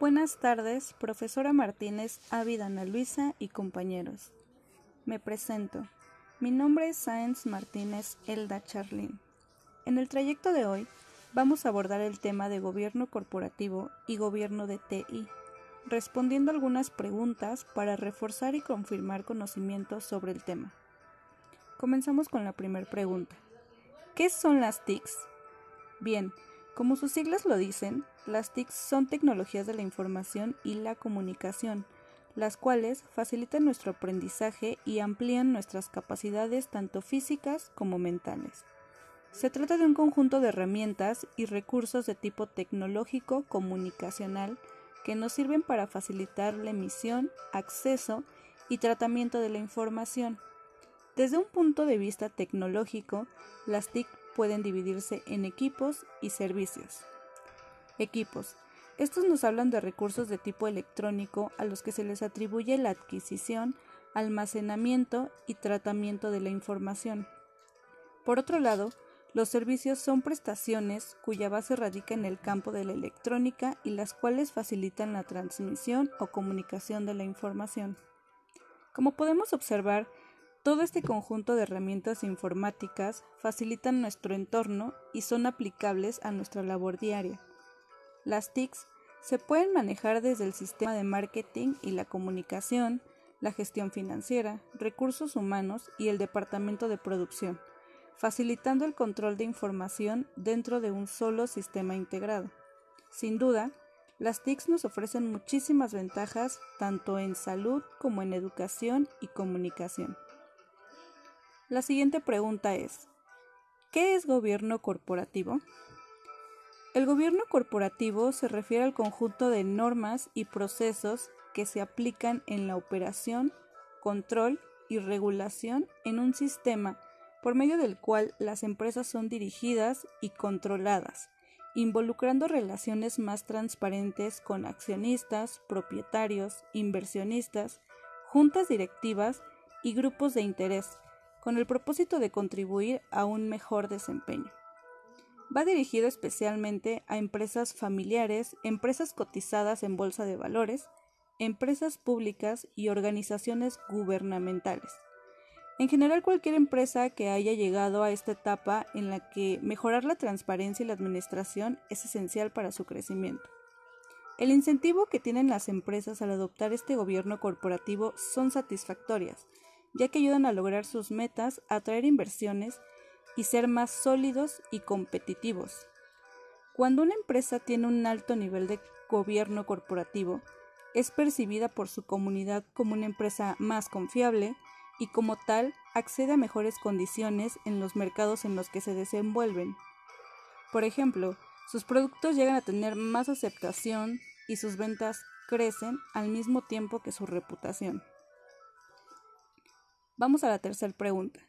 Buenas tardes, profesora Martínez, Ávida Ana Luisa y compañeros. Me presento. Mi nombre es Sáenz Martínez Elda Charlín. En el trayecto de hoy vamos a abordar el tema de gobierno corporativo y gobierno de TI, respondiendo algunas preguntas para reforzar y confirmar conocimientos sobre el tema. Comenzamos con la primera pregunta. ¿Qué son las TICs? Bien, como sus siglas lo dicen, las TIC son tecnologías de la información y la comunicación, las cuales facilitan nuestro aprendizaje y amplían nuestras capacidades tanto físicas como mentales. Se trata de un conjunto de herramientas y recursos de tipo tecnológico comunicacional que nos sirven para facilitar la emisión, acceso y tratamiento de la información. Desde un punto de vista tecnológico, las TIC pueden dividirse en equipos y servicios. Equipos. Estos nos hablan de recursos de tipo electrónico a los que se les atribuye la adquisición, almacenamiento y tratamiento de la información. Por otro lado, los servicios son prestaciones cuya base radica en el campo de la electrónica y las cuales facilitan la transmisión o comunicación de la información. Como podemos observar, todo este conjunto de herramientas informáticas facilitan nuestro entorno y son aplicables a nuestra labor diaria. Las TICs se pueden manejar desde el sistema de marketing y la comunicación, la gestión financiera, recursos humanos y el departamento de producción, facilitando el control de información dentro de un solo sistema integrado. Sin duda, las TICs nos ofrecen muchísimas ventajas tanto en salud como en educación y comunicación. La siguiente pregunta es, ¿qué es gobierno corporativo? El gobierno corporativo se refiere al conjunto de normas y procesos que se aplican en la operación, control y regulación en un sistema por medio del cual las empresas son dirigidas y controladas, involucrando relaciones más transparentes con accionistas, propietarios, inversionistas, juntas directivas y grupos de interés, con el propósito de contribuir a un mejor desempeño. Va dirigido especialmente a empresas familiares, empresas cotizadas en bolsa de valores, empresas públicas y organizaciones gubernamentales. En general, cualquier empresa que haya llegado a esta etapa en la que mejorar la transparencia y la administración es esencial para su crecimiento. El incentivo que tienen las empresas al adoptar este gobierno corporativo son satisfactorias, ya que ayudan a lograr sus metas, atraer inversiones y ser más sólidos y competitivos. Cuando una empresa tiene un alto nivel de gobierno corporativo, es percibida por su comunidad como una empresa más confiable y como tal accede a mejores condiciones en los mercados en los que se desenvuelven. Por ejemplo, sus productos llegan a tener más aceptación y sus ventas crecen al mismo tiempo que su reputación. Vamos a la tercera pregunta.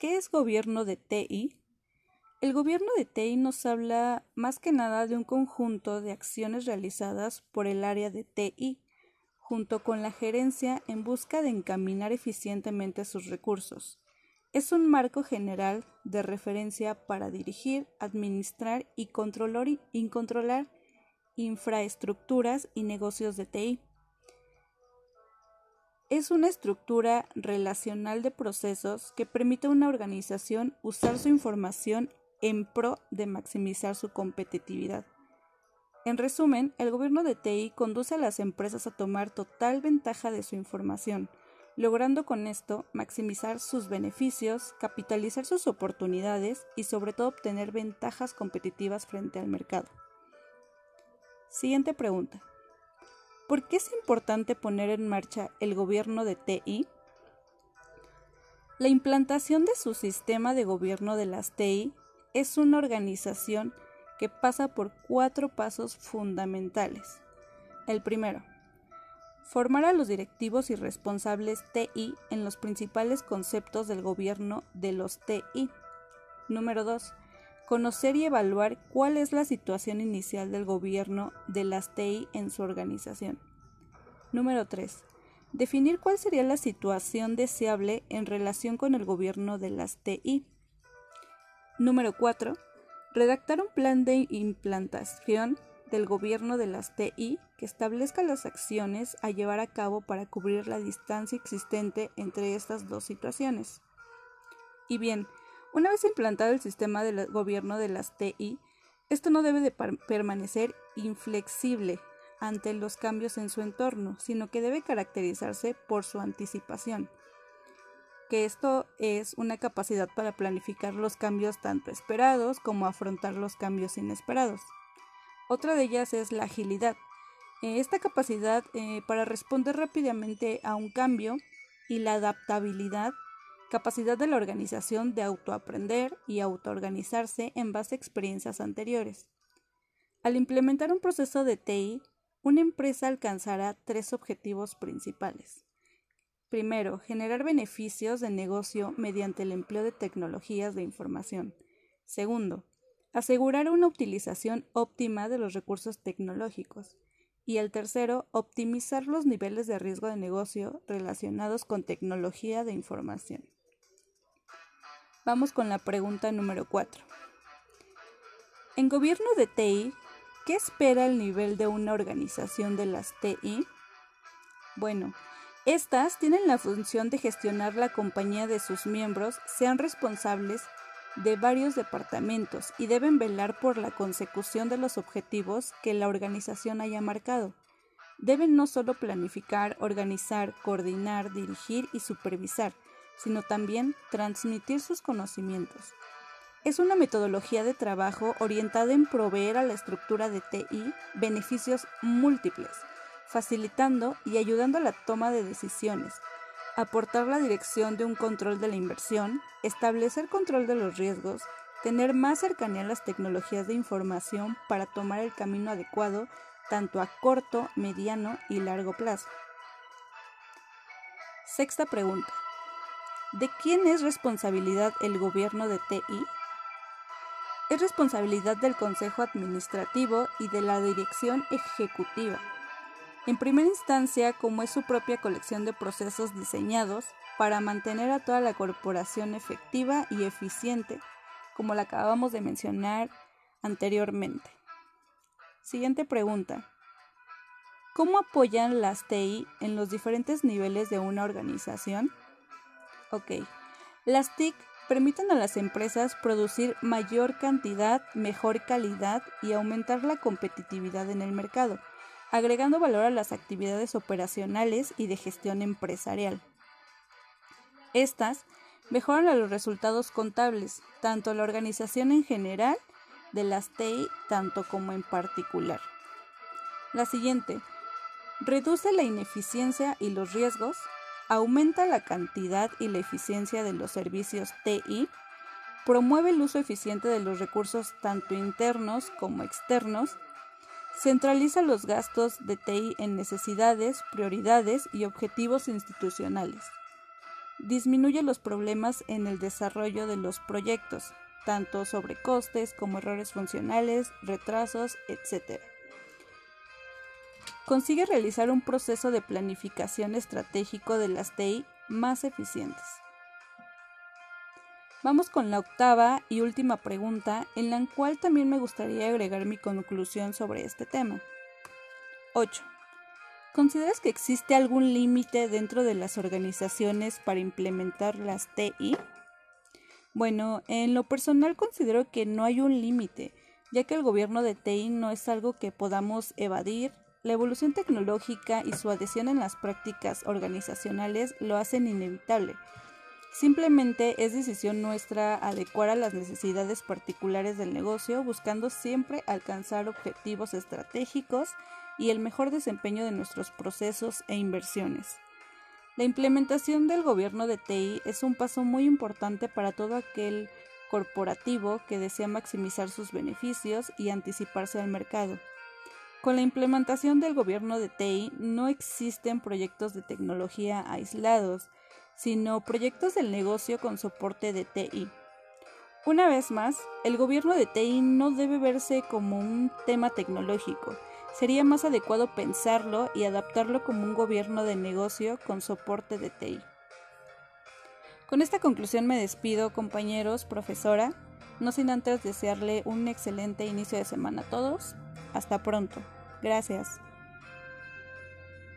¿Qué es gobierno de TI? El gobierno de TI nos habla más que nada de un conjunto de acciones realizadas por el área de TI, junto con la gerencia en busca de encaminar eficientemente sus recursos. Es un marco general de referencia para dirigir, administrar y controlar, infraestructuras y negocios de TI es una estructura relacional de procesos que permite a una organización usar su información en pro de maximizar su competitividad. En resumen, el gobierno de TI conduce a las empresas a tomar total ventaja de su información, logrando con esto maximizar sus beneficios, capitalizar sus oportunidades y sobre todo obtener ventajas competitivas frente al mercado. Siguiente pregunta. ¿Por qué es importante poner en marcha el gobierno de TI? La implantación de su sistema de gobierno de las TI es una organización que pasa por cuatro pasos fundamentales. El primero, formar a los directivos y responsables TI en los principales conceptos del gobierno de los TI. Número 2 conocer y evaluar cuál es la situación inicial del gobierno de las TI en su organización. Número 3. Definir cuál sería la situación deseable en relación con el gobierno de las TI. Número 4. Redactar un plan de implantación del gobierno de las TI que establezca las acciones a llevar a cabo para cubrir la distancia existente entre estas dos situaciones. Y bien, una vez implantado el sistema de gobierno de las TI, esto no debe de permanecer inflexible ante los cambios en su entorno, sino que debe caracterizarse por su anticipación, que esto es una capacidad para planificar los cambios tanto esperados como afrontar los cambios inesperados. Otra de ellas es la agilidad. Esta capacidad eh, para responder rápidamente a un cambio y la adaptabilidad, capacidad de la organización de autoaprender y autoorganizarse en base a experiencias anteriores. Al implementar un proceso de TI, una empresa alcanzará tres objetivos principales. Primero, generar beneficios de negocio mediante el empleo de tecnologías de información. Segundo, asegurar una utilización óptima de los recursos tecnológicos. Y el tercero, optimizar los niveles de riesgo de negocio relacionados con tecnología de información. Vamos con la pregunta número 4. En gobierno de TI, ¿qué espera el nivel de una organización de las TI? Bueno, estas tienen la función de gestionar la compañía de sus miembros, sean responsables de varios departamentos y deben velar por la consecución de los objetivos que la organización haya marcado. Deben no solo planificar, organizar, coordinar, dirigir y supervisar, sino también transmitir sus conocimientos. Es una metodología de trabajo orientada en proveer a la estructura de TI beneficios múltiples, facilitando y ayudando a la toma de decisiones, aportar la dirección de un control de la inversión, establecer control de los riesgos, tener más cercanía a las tecnologías de información para tomar el camino adecuado tanto a corto, mediano y largo plazo. Sexta pregunta. ¿De quién es responsabilidad el gobierno de TI? Es responsabilidad del Consejo Administrativo y de la Dirección Ejecutiva en primera instancia, como es su propia colección de procesos diseñados para mantener a toda la corporación efectiva y eficiente, como la acabamos de mencionar anteriormente. Siguiente pregunta. ¿Cómo apoyan las TI en los diferentes niveles de una organización? Ok, las TIC permiten a las empresas producir mayor cantidad, mejor calidad y aumentar la competitividad en el mercado agregando valor a las actividades operacionales y de gestión empresarial. Estas mejoran los resultados contables, tanto la organización en general de las TI, tanto como en particular. La siguiente, reduce la ineficiencia y los riesgos, aumenta la cantidad y la eficiencia de los servicios TI, promueve el uso eficiente de los recursos tanto internos como externos, Centraliza los gastos de TI en necesidades, prioridades y objetivos institucionales. Disminuye los problemas en el desarrollo de los proyectos, tanto sobre costes como errores funcionales, retrasos, etc. Consigue realizar un proceso de planificación estratégico de las TI más eficientes. Vamos con la octava y última pregunta, en la cual también me gustaría agregar mi conclusión sobre este tema. 8. ¿Consideras que existe algún límite dentro de las organizaciones para implementar las TI? Bueno, en lo personal considero que no hay un límite, ya que el gobierno de TI no es algo que podamos evadir. La evolución tecnológica y su adhesión en las prácticas organizacionales lo hacen inevitable Simplemente es decisión nuestra adecuar a las necesidades particulares del negocio, buscando siempre alcanzar objetivos estratégicos y el mejor desempeño de nuestros procesos e inversiones. La implementación del gobierno de TI es un paso muy importante para todo aquel corporativo que desea maximizar sus beneficios y anticiparse al mercado. Con la implementación del gobierno de TI no existen proyectos de tecnología aislados, sino proyectos del negocio con soporte de TI. Una vez más, el gobierno de TI no debe verse como un tema tecnológico. Sería más adecuado pensarlo y adaptarlo como un gobierno de negocio con soporte de TI. Con esta conclusión me despido, compañeros, profesora, no sin antes desearle un excelente inicio de semana a todos. Hasta pronto. Gracias.